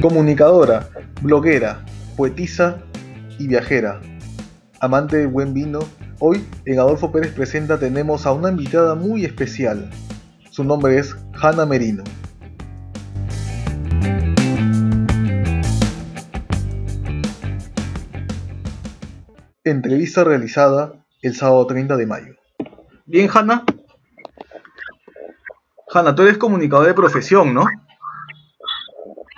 Comunicadora, bloguera, poetisa y viajera. Amante del buen vino, hoy en Adolfo Pérez Presenta tenemos a una invitada muy especial. Su nombre es Hanna Merino. Entrevista realizada el sábado 30 de mayo. Bien, Hanna. Hanna, tú eres comunicadora de profesión, ¿no?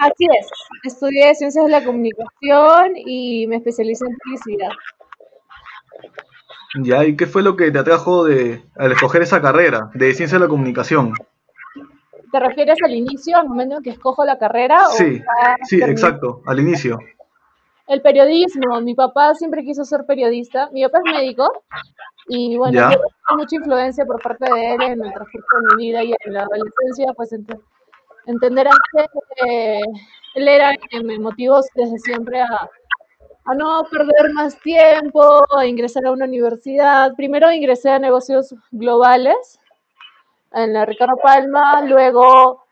Así es. Estudié Ciencias de la Comunicación y me especialicé en publicidad. Ya, ¿y qué fue lo que te atrajo de, al escoger esa carrera de Ciencias de la Comunicación? ¿Te refieres al inicio, al momento en que escojo la carrera? Sí, sí, exacto, al inicio. El periodismo. Mi papá siempre quiso ser periodista. Mi papá es médico y bueno, tuve mucha influencia por parte de él en el transcurso de mi vida y en la adolescencia, pues ent- entenderás que eh, él era el que me motivó desde siempre a, a no perder más tiempo, a ingresar a una universidad. Primero ingresé a negocios globales en la Ricardo Palma, luego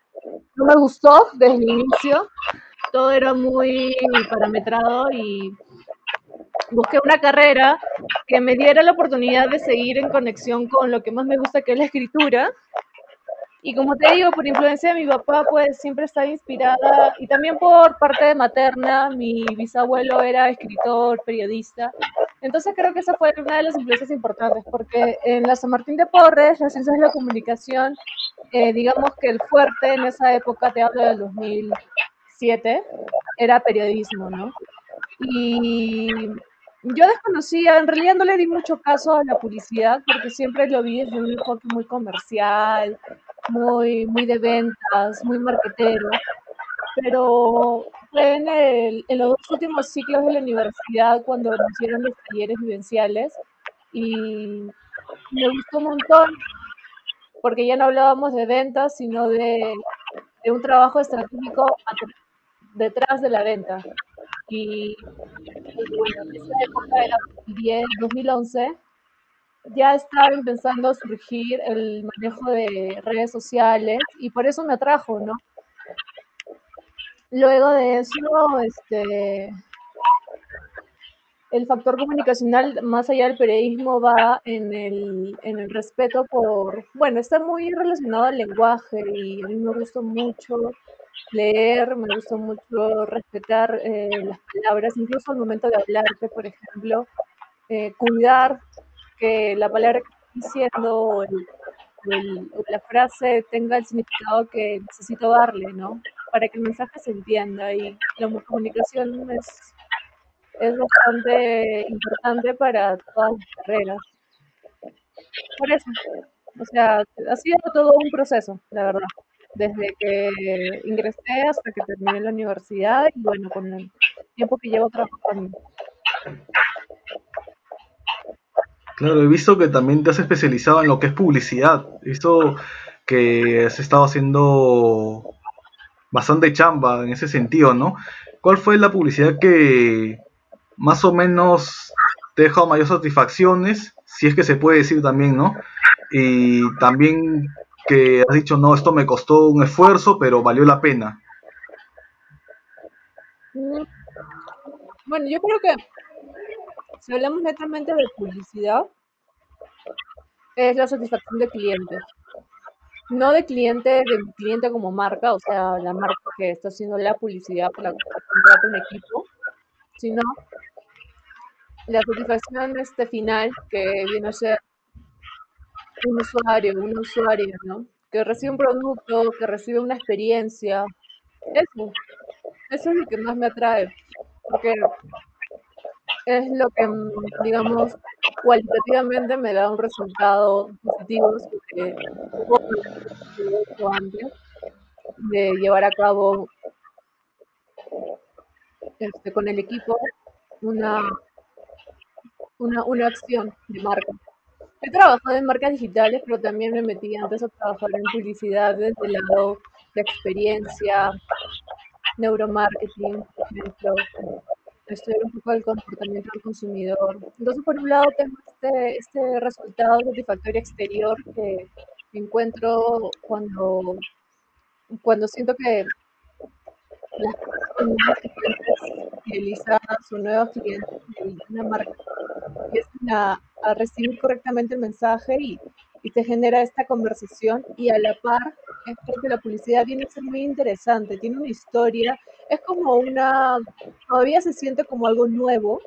no me gustó desde el inicio, todo era muy parametrado y busqué una carrera que me diera la oportunidad de seguir en conexión con lo que más me gusta, que es la escritura. Y como te digo, por influencia de mi papá, pues siempre estaba inspirada, y también por parte de materna, mi bisabuelo era escritor, periodista. Entonces creo que esa fue una de las influencias importantes, porque en la San Martín de Porres, las ciencias de la comunicación, eh, digamos que el fuerte en esa época, te hablo del 2007, era periodismo, ¿no? Y yo desconocía, en realidad no le di mucho caso a la publicidad porque siempre lo vi desde un enfoque muy comercial, muy, muy de ventas, muy marketero. Pero fue en, el- en los últimos ciclos de la universidad cuando nos hicieron los talleres vivenciales y me gustó un montón porque ya no hablábamos de ventas, sino de, de un trabajo estratégico detrás de la venta. Y y bueno, en esa época era 2010, 2011, ya estaba empezando a surgir el manejo de redes sociales y por eso me atrajo, ¿no? Luego de eso, este, el factor comunicacional, más allá del periodismo, va en el, en el respeto por, bueno, está muy relacionado al lenguaje y a mí me gusta mucho leer, me gusta mucho respetar eh, las palabras, incluso al momento de hablarte, por ejemplo, eh, cuidar que la palabra que estoy diciendo o, la frase tenga el significado que necesito darle, ¿no? Para que el mensaje se entienda y la mu- comunicación es, es bastante importante para todas las carreras. Por eso, o sea, ha sido todo un proceso, la verdad. Desde que ingresé hasta que terminé la universidad y bueno, con el tiempo que llevo trabajando. Claro, he visto que también te has especializado en lo que es publicidad. He visto que has estado haciendo bastante chamba en ese sentido, ¿no? ¿Cuál fue la publicidad que más o menos te dejado mayor satisfacciones? Si es que se puede decir también, ¿no? Y también que has dicho, no, esto me costó un esfuerzo, pero valió la pena. Bueno, yo creo que si hablamos netamente de publicidad, es la satisfacción de clientes. No de cliente, de cliente como marca, o sea, la marca que está haciendo la publicidad por la cual contrata un equipo, sino la satisfacción este final que viene a ser un usuario, una usuaria, ¿no? Que recibe un producto, que recibe una experiencia. Eso, eso es lo que más me atrae, porque es lo que, mm, digamos, cualitativamente me da un resultado positivo antes de llevar a cabo este, con el equipo una, una, una acción de marca. He trabajado en marcas digitales, pero también me metí antes a trabajar en publicidad desde el lado de experiencia, neuromarketing, por ejemplo, estudiar un poco el comportamiento del consumidor. Entonces, por un lado, tengo este, este resultado satisfactorio exterior que encuentro cuando, cuando siento que las con nuevos clientes fidelizados o nuevos clientes de una marca empiezan a, a recibir correctamente el mensaje y, y te genera esta conversación y a la par es porque la publicidad viene a ser muy interesante, tiene una historia, es como una, todavía se siente como algo nuevo,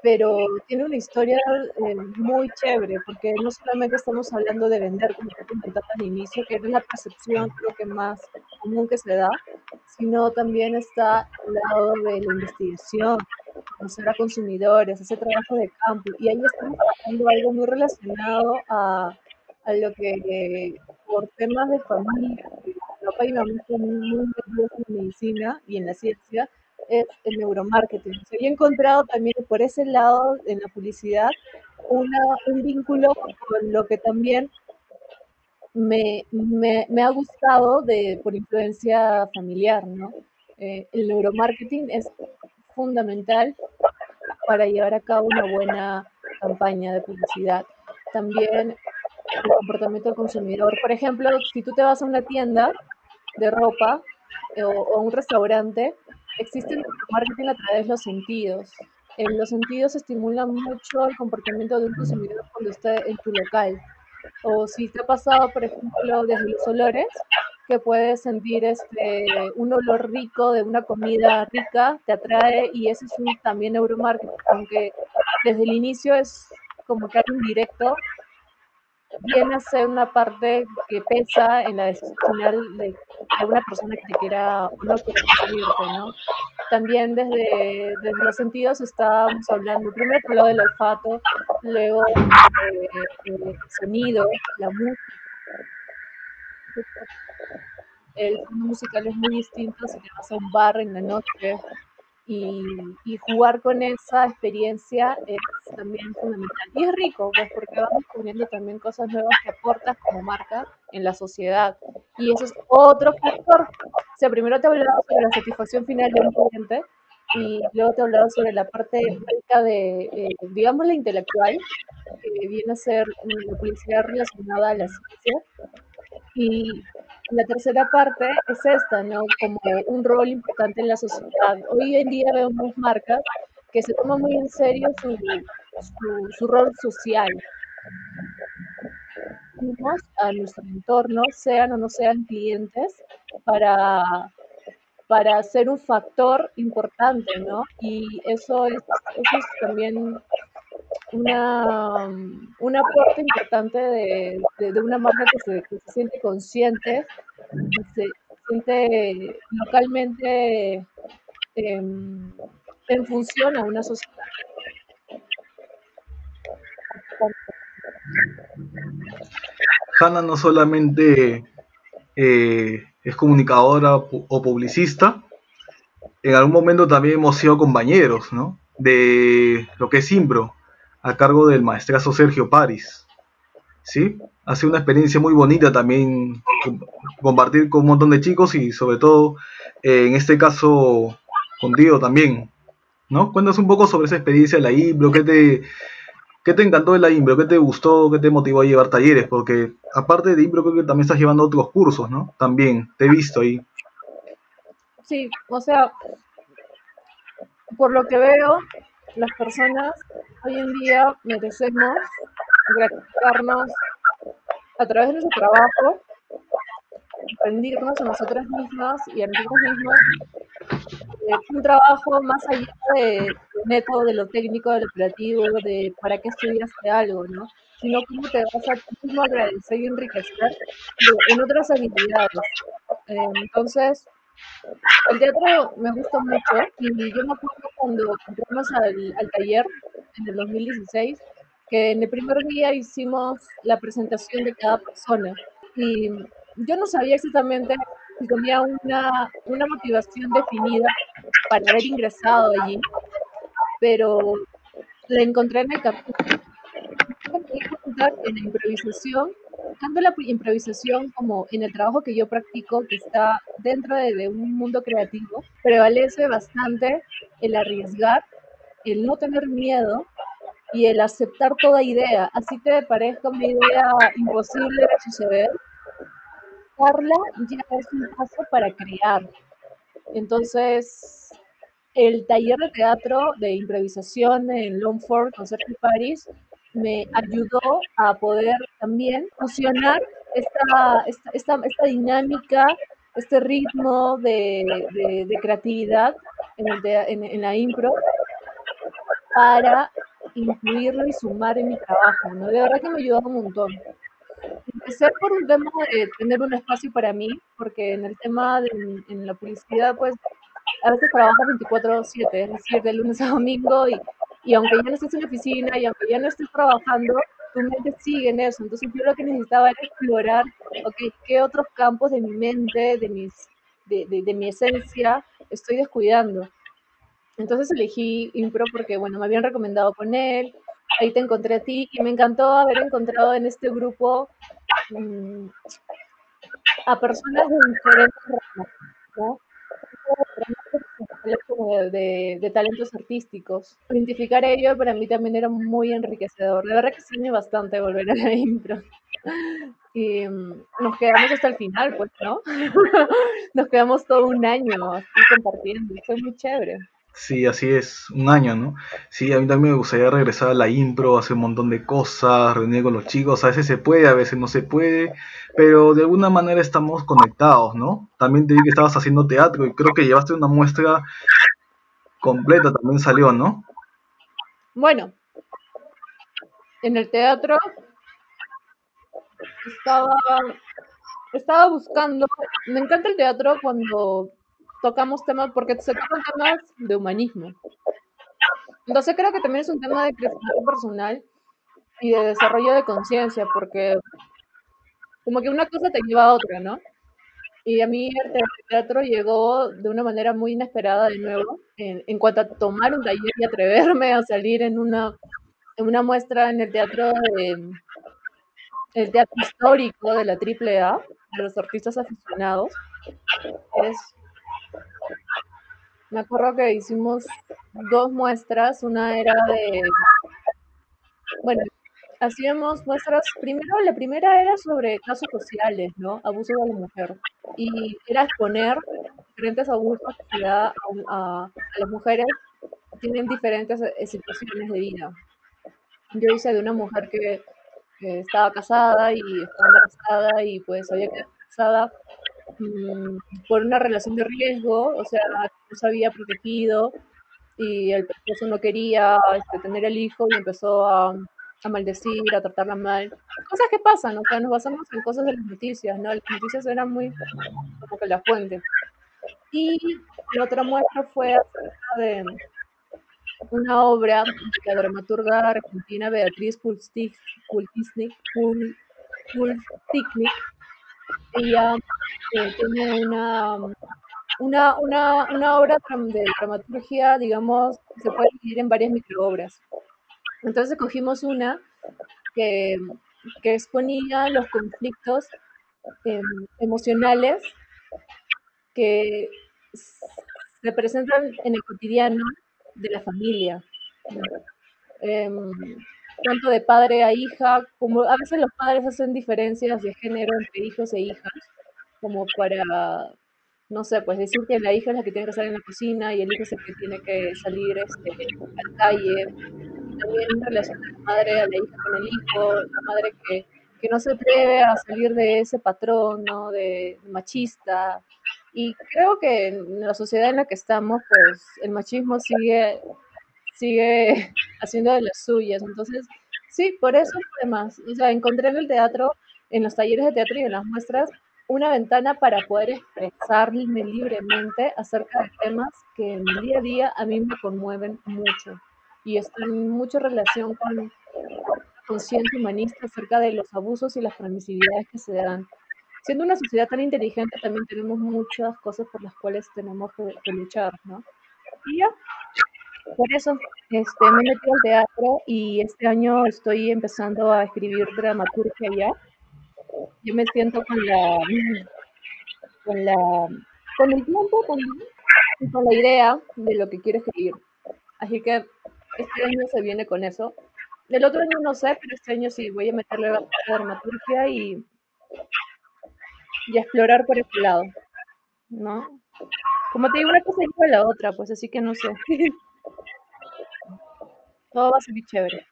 pero tiene una historia eh, muy chévere, porque no solamente estamos hablando de vender, como te comentaba al inicio, que es la percepción creo que más común que se da, sino también está el lado de la investigación, conocer a consumidores, ese trabajo de campo, y ahí estamos hablando algo muy relacionado a, a lo que por temas de familia, papá y mamá están muy metidos en medicina y en la ciencia, es el neuromarketing. O sea, he encontrado también por ese lado en la publicidad una, un vínculo con lo que también me, me, me ha gustado de, por influencia familiar, ¿no? Eh, el neuromarketing es fundamental para llevar a cabo una buena campaña de publicidad. También el comportamiento del consumidor. Por ejemplo, si tú te vas a una tienda de ropa eh, o, o un restaurante, existe el marketing a través de los sentidos. En los sentidos estimulan mucho el comportamiento de un consumidor cuando está en tu local. O si te ha pasado, por ejemplo, desde los olores, que puedes sentir este, un olor rico de una comida rica, te atrae y eso es un, también neuromarketing, aunque desde el inicio es como que algo indirecto, viene a ser una parte que pesa en la decisión final de alguna persona que te quiera no quiera ¿no? También desde, desde los sentidos estábamos hablando, primero lado del olfato, luego eh, el sonido, la música. El fondo musical es muy distinto si te vas a un bar en la noche, y, y, jugar con esa experiencia es también fundamental. Y es rico, pues, porque vas descubriendo también cosas nuevas que aportas como marca en la sociedad. Y eso es otro factor. O sea, primero te he hablado sobre la satisfacción final de un cliente y luego te he hablado sobre la parte de, eh, digamos, la intelectual, que viene a ser la publicidad relacionada a la ciencia. Y la tercera parte es esta, ¿no? Como un rol importante en la sociedad. Hoy en día vemos marcas que se toman muy en serio su, su, rol social. A nuestro entorno, sean o no sean clientes, para, para ser un factor importante, ¿no? Y eso es, eso es también una, un importante de, de, una marca que se, se, siente consciente, se siente localmente eh, en función a una sociedad. Hanna no solamente eh, es comunicadora o publicista, en algún momento también hemos sido compañeros, ¿no? De lo que es Imbro, a cargo del maestrazo Sergio Paris. ¿Sí? Ha sido una experiencia muy bonita también compartir con un montón de chicos y sobre todo eh, en este caso contigo también. ¿No? Cuéntanos un poco sobre esa experiencia de la Imbro, ¿qué te, qué te encantó de la Imbro? ¿Qué te gustó? ¿Qué te motivó a llevar talleres? Porque aparte de Imbro creo que también estás llevando otros cursos, ¿no? También, te he visto ahí. Sí, o sea, por lo que veo, las personas hoy en día merecemos gratificarnos a través de nuestro trabajo, rendirnos a nosotras mismas y a nosotros mismos eh, un trabajo más allá de, neto, de lo técnico, de lo operativo, de para qué estudiaste algo, ¿no? Sino cómo te vas a tú mismo agradecer y enriquecer en otras habilidades. Eh, entonces, el teatro me gusta mucho y yo me acuerdo cuando entramos al, al, taller en el 2016 que en el primer día hicimos la presentación de cada persona y yo no sabía exactamente si tenía una, una motivación definida para haber ingresado allí, pero la encontré en el capítulo. En la improvisación tanto la improvisación como en el trabajo que yo practico, que está dentro de, de, un mundo creativo, prevalece bastante el arriesgar, el no tener miedo y el aceptar toda idea, así te parezca una idea imposible de suceder, darla ya es un paso para crear. Entonces, el taller de teatro de improvisación en Longford con Sergio Paris me ayudó a poder también fusionar esta, esta, esta, dinámica, este ritmo de, de, creatividad en, el en, la impro para incluirlo y sumar en mi trabajo. De verdad que me ayudó un montón. Empecé por un tema de tener un espacio para mí, porque en el tema de en la publicidad, pues a veces trabajo 24/7, es decir, de lunes a domingo y, y aunque ya no estés en la oficina y aunque ya no estés trabajando, tu mente sigue en eso. Entonces yo lo que necesitaba era explorar, ok, qué otros campos de mi mente, de, mis, de, de, mi esencia estoy descuidando. Entonces elegí Impro porque, bueno, me habían recomendado con él, ahí te encontré a ti y me encantó haber encontrado en este grupo a personas de diferentes ramas. De, de, talentos artísticos. Identificar ello para mí también era muy enriquecedor. De verdad que sí bastante volver a la impro. Y um, nos quedamos hasta el final, pues, ¿no? nos quedamos todo un año así compartiendo. Fue muy chévere. Sí, así es, un año, ¿no? Sí, a mí también me gustaría regresar a la impro, hacer un montón de cosas, reunir con los chicos, a veces se puede, a veces no se puede, pero de alguna manera estamos conectados, ¿no? También te vi que estabas haciendo teatro y creo que llevaste una muestra completa, también salió, ¿no? Bueno, en el teatro estaba, estaba buscando, me encanta el teatro cuando tocamos temas, porque se tocan temas de humanismo. Entonces creo que también es un tema de crecimiento personal y de desarrollo de conciencia, porque como que una cosa te lleva a otra, ¿no? Y a mí el teatro llegó de una manera muy inesperada de nuevo, en, en cuanto a tomar un taller y atreverme a salir en una, en una muestra en el teatro el teatro histórico de la AAA, de los artistas aficionados. Es me acuerdo que hicimos dos muestras, una era de, bueno, hacíamos muestras, primero, la primera era sobre casos sociales, ¿no? Abuso de la mujer. Y era exponer diferentes abusos que se da a, las mujeres que tienen diferentes eh, situaciones de vida. Yo hice de una mujer que, que estaba casada y estaba embarazada y pues había quedado casada Mm, por una relación de riesgo, o sea, no se había protegido y el esposo no quería este, tener el hijo y empezó a, a, maldecir, a tratarla mal. Cosas que pasan, o sea, nos basamos en cosas de las noticias, ¿no? Las noticias eran muy como que la fuente. Y la otra muestra fue acerca de una obra de la dramaturga argentina Beatriz Kultisnik, ella eh, tiene una, una, una, una, obra de dramaturgia, digamos, se puede dividir en varias microobras. Entonces cogimos una que, que exponía los conflictos eh, emocionales que se presentan en el cotidiano de la familia. Eh, tanto de padre a hija, como a veces los padres hacen diferencias de género entre hijos e hijas, como para, no sé, pues decir que la hija es la que tiene que estar en la cocina y el hijo es el que tiene que salir este, a la calle. También en relación a la madre a la hija con el hijo, la madre que, que no se atreve a salir de ese patrón, ¿no? De, de machista. Y creo que en la sociedad en la que estamos, pues el machismo sigue sigue haciendo de las suyas. Entonces, sí, por eso además, o sea, encontré en el teatro, en los talleres de teatro y en las muestras, una ventana para poder expresarme libremente acerca de temas que en el día a día a mí me conmueven mucho y están en mucha relación con conciencia humanista acerca de los abusos y las permisividades que se dan. Siendo una sociedad tan inteligente, también tenemos muchas cosas por las cuales tenemos que, que luchar, ¿no? Y ya, por eso este, me metí al teatro y este año estoy empezando a escribir dramaturgia ya. Yo me siento con la con la con el tiempo con, con la idea de lo que quiero escribir. Así que este año se viene con eso. El otro año no sé, pero este año sí voy a meterle a la dramaturgia y, y a explorar por ese lado, ¿no? como te digo, una cosa lleva a la otra, pues así que no sé. Todo va a ser chévere.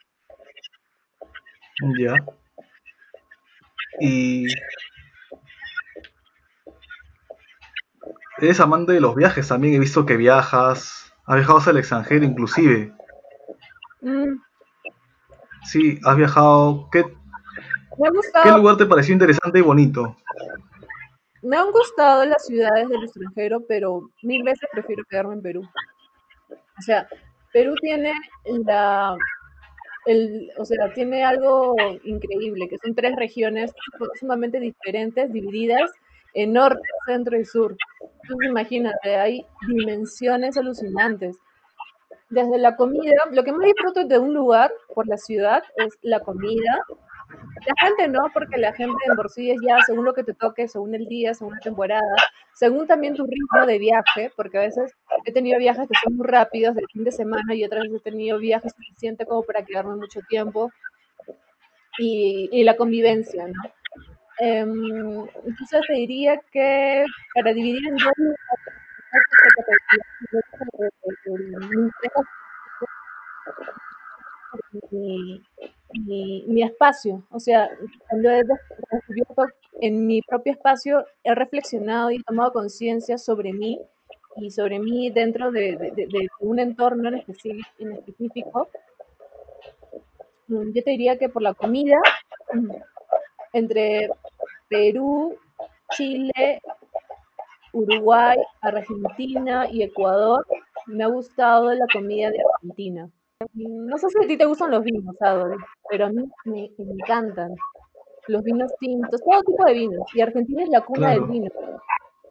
Ya. Y eres amante de los viajes, también he visto que viajas, has viajado al extranjero inclusive. Mm. Sí, has viajado. ¿Qué, Me ha gustado. ¿Qué lugar te pareció interesante y bonito? Me han gustado las ciudades del extranjero, pero mil veces prefiero quedarme en Perú. O sea, Perú tiene la, o sea, tiene algo increíble, que son tres regiones sumamente diferentes, divididas en norte, centro y sur. Entonces, imagínate, hay dimensiones alucinantes. Desde la comida, lo que más disfruto de un lugar por la ciudad es la comida, la gente no, porque la gente en por ya según lo que te toque, según el día, según la temporada, según también tu ritmo de viaje, porque a veces he tenido viajes que son muy rápidos del fin de semana y otras veces he tenido viajes suficientes como para quedarme mucho tiempo y, y la convivencia, ¿no? Em, entonces te diría que para dividir en dos mi, espacio. O sea, cuando he descubierto en mi propio espacio, he reflexionado y tomado conciencia sobre mí y sobre mí dentro de, de- de- de un entorno en específico, en específico. Mm, Yo te diría que por la comida, mm, entre Perú, Chile, Uruguay, Argentina y Ecuador, me ha gustado la comida de Argentina. No sé si a ti te gustan los vinos, Adol, pero a mí me encantan los vinos tintos, todo tipo de vinos. Y Argentina es la cuna del vino.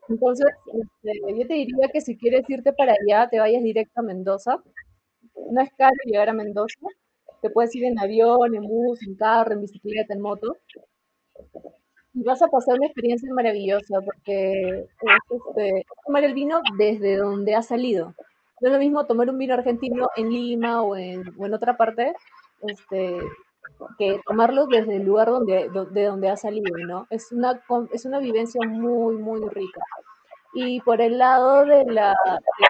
Entonces, este, yo te diría que si quieres irte para allá, te vayas directo a Mendoza. No es caro llegar a Mendoza. Te puedes ir en avión, en bus, en carro, en bicicleta, en moto. Y vas a pasar una experiencia maravillosa porque es este, tomar el vino desde donde ha salido. No es lo mismo tomar un vino argentino en Lima o en, o en otra parte, este, que tomarlo desde el lugar donde, do- de donde ha salido, ¿no? Es una, es una vivencia muy, muy rica. Y por el lado de la,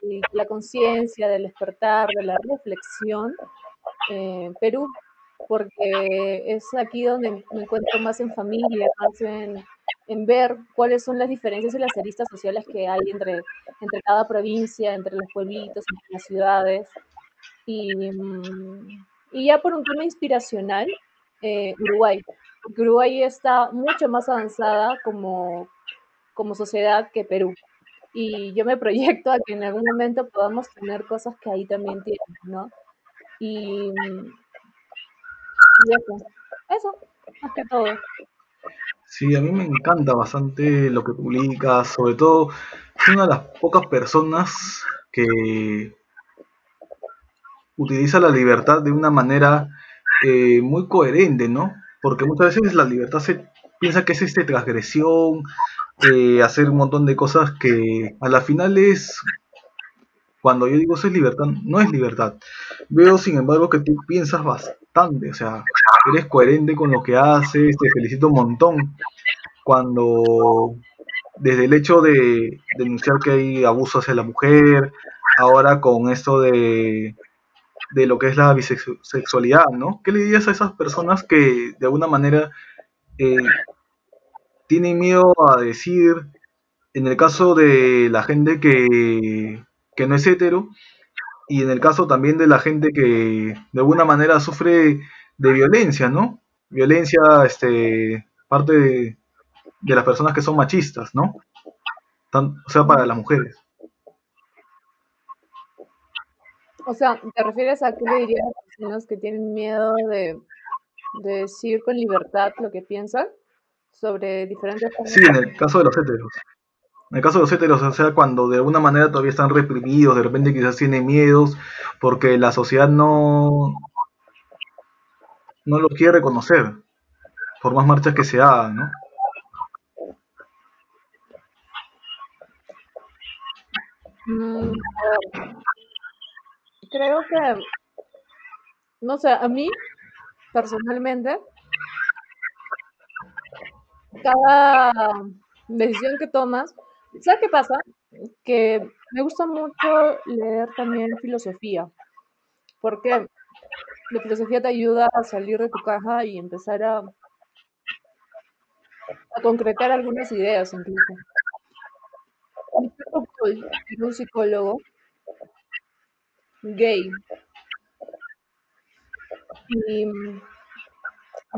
de la conciencia, del despertar, de la reflexión, eh, Perú, porque es aquí donde me encuentro más en familia, más en, en ver cuáles son las diferencias y las aristas sociales que hay entre, entre cada provincia, entre los pueblitos, entre las ciudades. Y, mm, y ya por un tema inspiracional, eh, Uruguay, Uruguay está mucho más avanzada como, como sociedad que Perú. Y yo me proyecto a que en algún momento podamos tener cosas que ahí también tienen, ¿no? Y, mm, eso, eso, más que todo. Sí, a mí me encanta bastante lo que publicas, sobre todo, es una de las pocas personas que utiliza la libertad de una manera eh, muy coherente, ¿no? Porque muchas veces la libertad se piensa que es este transgresión, eh, hacer un montón de cosas que a la final es, cuando yo digo eso es libertad, no es libertad. Veo, sin embargo, que tú piensas bastante, o sea, eres coherente con lo que haces, te felicito un montón. Cuando, desde el hecho de denunciar que hay abuso hacia la mujer, ahora con esto de de lo que es la bisexualidad, ¿no? ¿Qué le dirías a esas personas que de alguna manera eh, tienen miedo a decir, en el caso de la gente que, que no es hetero, y en el caso también de la gente que de alguna manera sufre de violencia, ¿no? Violencia, este, parte de, de las personas que son machistas, ¿no? Tan- o sea, para las mujeres. O sea, ¿te refieres a qué le dirías a las personas que tienen miedo de, de decir con libertad lo que piensan sobre diferentes Sí, en el caso de los heteros. En el caso de los heteros, o sea, cuando de alguna manera todavía están reprimidos, de repente quizás tienen miedos, porque la sociedad no, no los quiere reconocer, por más marchas que se hagan, ¿no? Mm, creo que, no sé, a mí personalmente, cada decisión que tomas, ¿sabes qué pasa? que me gusta mucho leer también filosofía, porque la filosofía te ayuda a salir de tu caja y empezar a, a concretar algunas ideas incluso. Un psicólogo gay y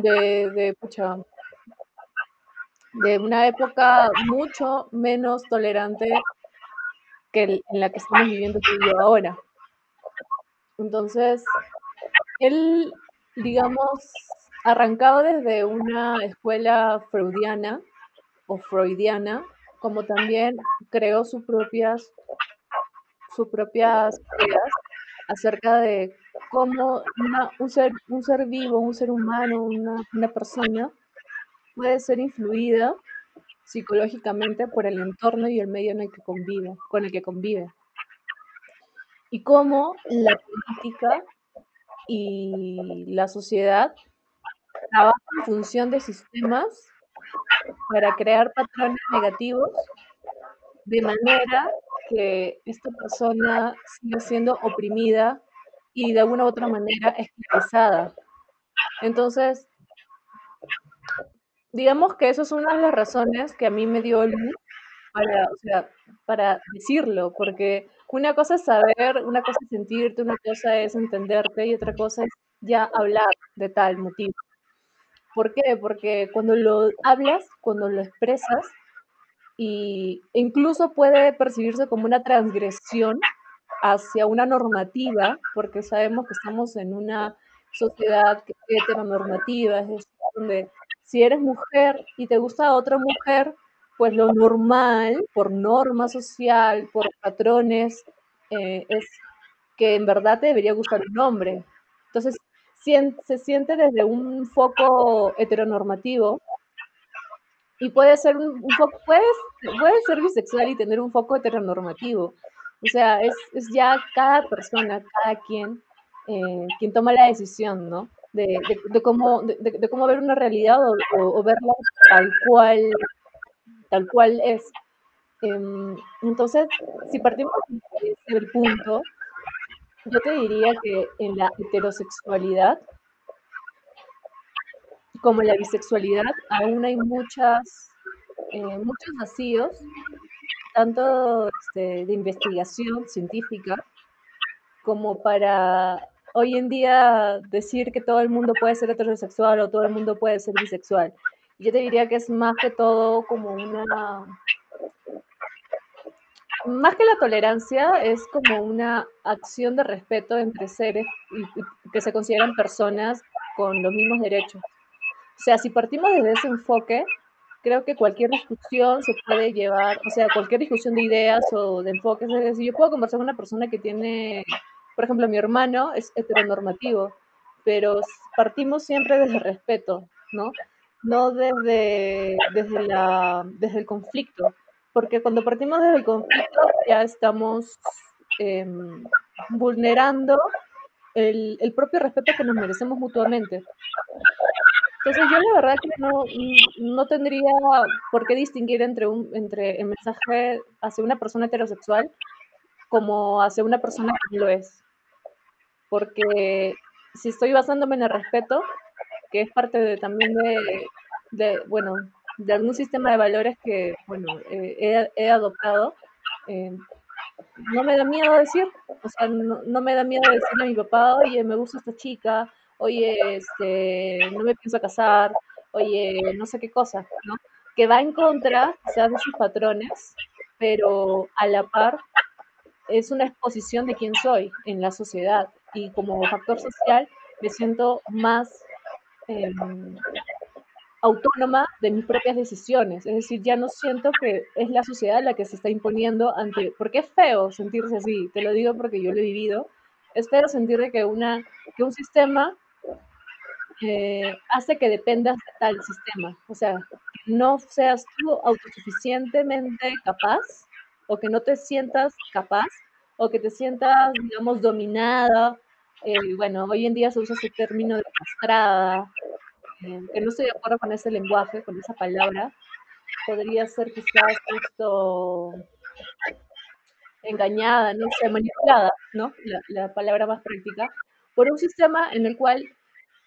de, de, pucha, de una época mucho menos tolerante que en la que estamos viviendo tú y yo ahora. Entonces, él, digamos, arrancado desde una escuela freudiana o freudiana, como también creó sus propias, sus propias ideas acerca de cómo un, ser, un ser vivo, un ser humano, una, una persona, puede ser influida psicológicamente por el entorno y el medio en el que convive, con el que convive. Y cómo la política y la sociedad trabajan en función de sistemas para crear patrones negativos de manera que esta persona siga siendo oprimida y de alguna otra manera esclavizada. Entonces, digamos que eso es una de las razones que a mí me dio luz para, o sea, para decirlo, porque una cosa es saber, una cosa es sentirte, una cosa es entenderte y otra cosa es ya hablar de tal motivo. ¿Por qué? Porque cuando lo hablas, cuando lo expresas, y incluso puede percibirse como una transgresión hacia una normativa, porque sabemos que estamos en una sociedad heteronormativa, es decir, donde si eres mujer y te gusta otra mujer, pues lo normal, por norma social, por patrones, eh, es que en verdad te debería gustar un hombre. Entonces, se siente desde un foco heteronormativo y puede ser un, foco, puedes, puede ser bisexual y tener un foco heteronormativo. O sea, es, es ya cada persona, cada quien, eh, quien toma la decisión, ¿no? De, de, cómo, de, cómo ver una realidad o, verla tal cual, tal cual es. Em, entonces, si partimos del punto, yo te diría que en la heterosexualidad, como en la bisexualidad, aún hay muchas, eh, muchos vacíos, tanto este, de investigación científica, como para hoy en día decir que todo el mundo puede ser heterosexual o todo el mundo puede ser bisexual. Yo te diría que es más que todo como una... Más que la tolerancia, es como una acción de respeto entre seres que se consideran personas con los mismos derechos. O sea, si partimos desde ese enfoque, creo que cualquier discusión se puede llevar, o sea, cualquier discusión de ideas o de enfoques, es decir, yo puedo conversar con una persona que tiene por ejemplo, mi hermano es heteronormativo, pero partimos siempre desde el respeto, ¿no? No desde, desde, la, desde el conflicto, porque cuando partimos desde el conflicto ya estamos em, vulnerando el, el, propio respeto que nos merecemos mutuamente. Entonces yo la verdad que no, no tendría por qué distinguir entre, un, entre el mensaje hacia una persona heterosexual como hacia una persona que lo es. Porque si estoy basándome en el respeto, que es parte de, también de, bueno, de algún sistema de valores que, bueno, eh, he, adoptado, eh, no me da miedo decir, o sea, no, me da miedo decirle a mi papá, oye, me gusta esta chica, oye, este, no me pienso casar, oye, no sé qué cosa. Que va en contra, sea, de sus patrones, pero a la par es una exposición de quién soy en la sociedad y como factor social me siento más em, autónoma de mis propias decisiones. Es decir, ya no siento que es la sociedad la que se está imponiendo ante, porque es feo sentirse así, te lo digo porque yo lo he vivido, es feo sentir que, una, que un sistema eh, hace que dependas de tal sistema. O sea, no seas tú autosuficientemente capaz o que no te sientas capaz o que te sientas, digamos, dominada. Eh, bueno, hoy en día se usa ese término de castrada, eh, que no estoy de acuerdo con ese lenguaje, con esa palabra. Podría ser quizás esto engañada, no sé, manipulada, ¿no? La, palabra más práctica, por un sistema en el cual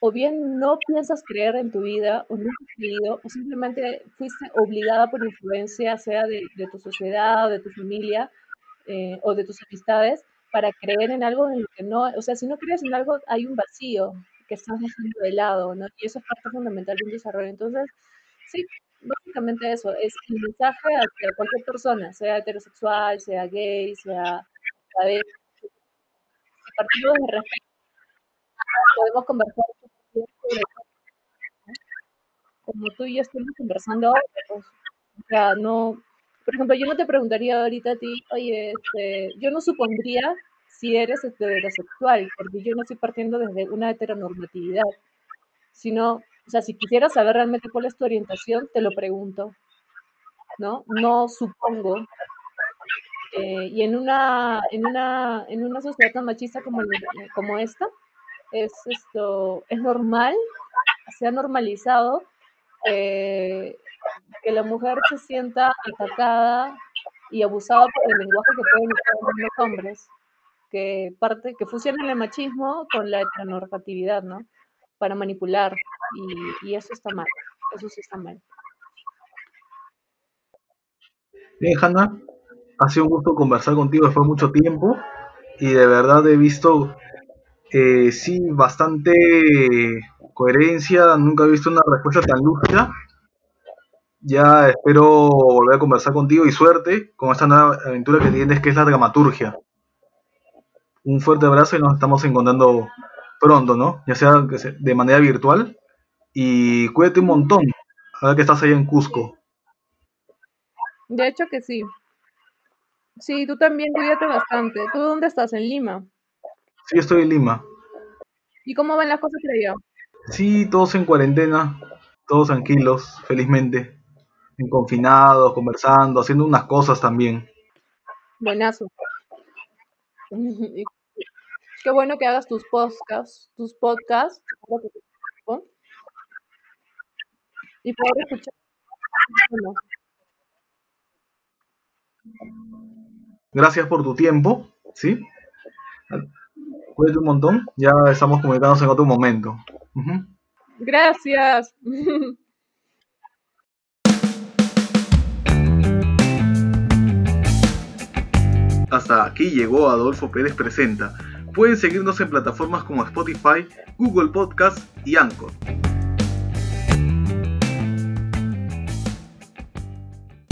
o bien no piensas creer en tu vida, o no has creído, o simplemente fuiste obligada por influencia, sea de, tu sociedad, o de tu familia, eh, o de tus amistades, para creer en algo en lo que no, o sea, si no crees en algo, hay un vacío que estás dejando de lado, ¿no? Y eso es parte fundamental de un desarrollo. Entonces, sí, básicamente eso, es el mensaje hacia cualquier persona, sea heterosexual, sea gay, sea, si partimos de respeto, podemos conversar como tú y yo estamos conversando pues, o sea, no, por ejemplo, yo no te preguntaría ahorita a ti, oye, este, yo no supondría si eres heterosexual, porque yo no estoy partiendo desde una heteronormatividad, sino, o sea, si quisiera saber realmente cuál es tu orientación, te lo pregunto, ¿no? No supongo. Eh, y en una, en, una, en una sociedad tan machista como, como esta, es, esto, es normal, se ha normalizado eh, que la mujer se sienta atacada y abusada por el lenguaje que pueden usar los hombres, que parte, que fusionan el machismo con la heteronormatividad, ¿no? Para manipular, y, y, eso está mal, eso sí está mal. Bien, Hanna, ha sido un gusto conversar contigo después de mucho tiempo, y de verdad he visto, eh, sí, bastante coherencia, nunca he visto una respuesta tan lúcida ya espero volver a conversar contigo y suerte con esta nueva aventura que tienes, que es la dramaturgia. Un fuerte abrazo y nos estamos encontrando pronto, ¿no? Ya sea de manera virtual. Y cuídate un montón, ahora que estás ahí en Cusco. De hecho que sí. Sí, tú también cuídate bastante. ¿Tú dónde estás? ¿En Lima? Sí, estoy en Lima. ¿Y cómo van las cosas por allá? Sí, todos en cuarentena, todos tranquilos, felizmente en confinados, conversando, haciendo unas cosas también. Buenazo. Qué bueno que hagas tus podcasts, tus podcasts. Y poder escuchar. Gracias por tu tiempo, ¿sí? Cuídate un montón, ya estamos comunicándonos en otro momento. Gracias. Hasta aquí llegó Adolfo Pérez Presenta. Pueden seguirnos en plataformas como Spotify, Google Podcast y Anchor.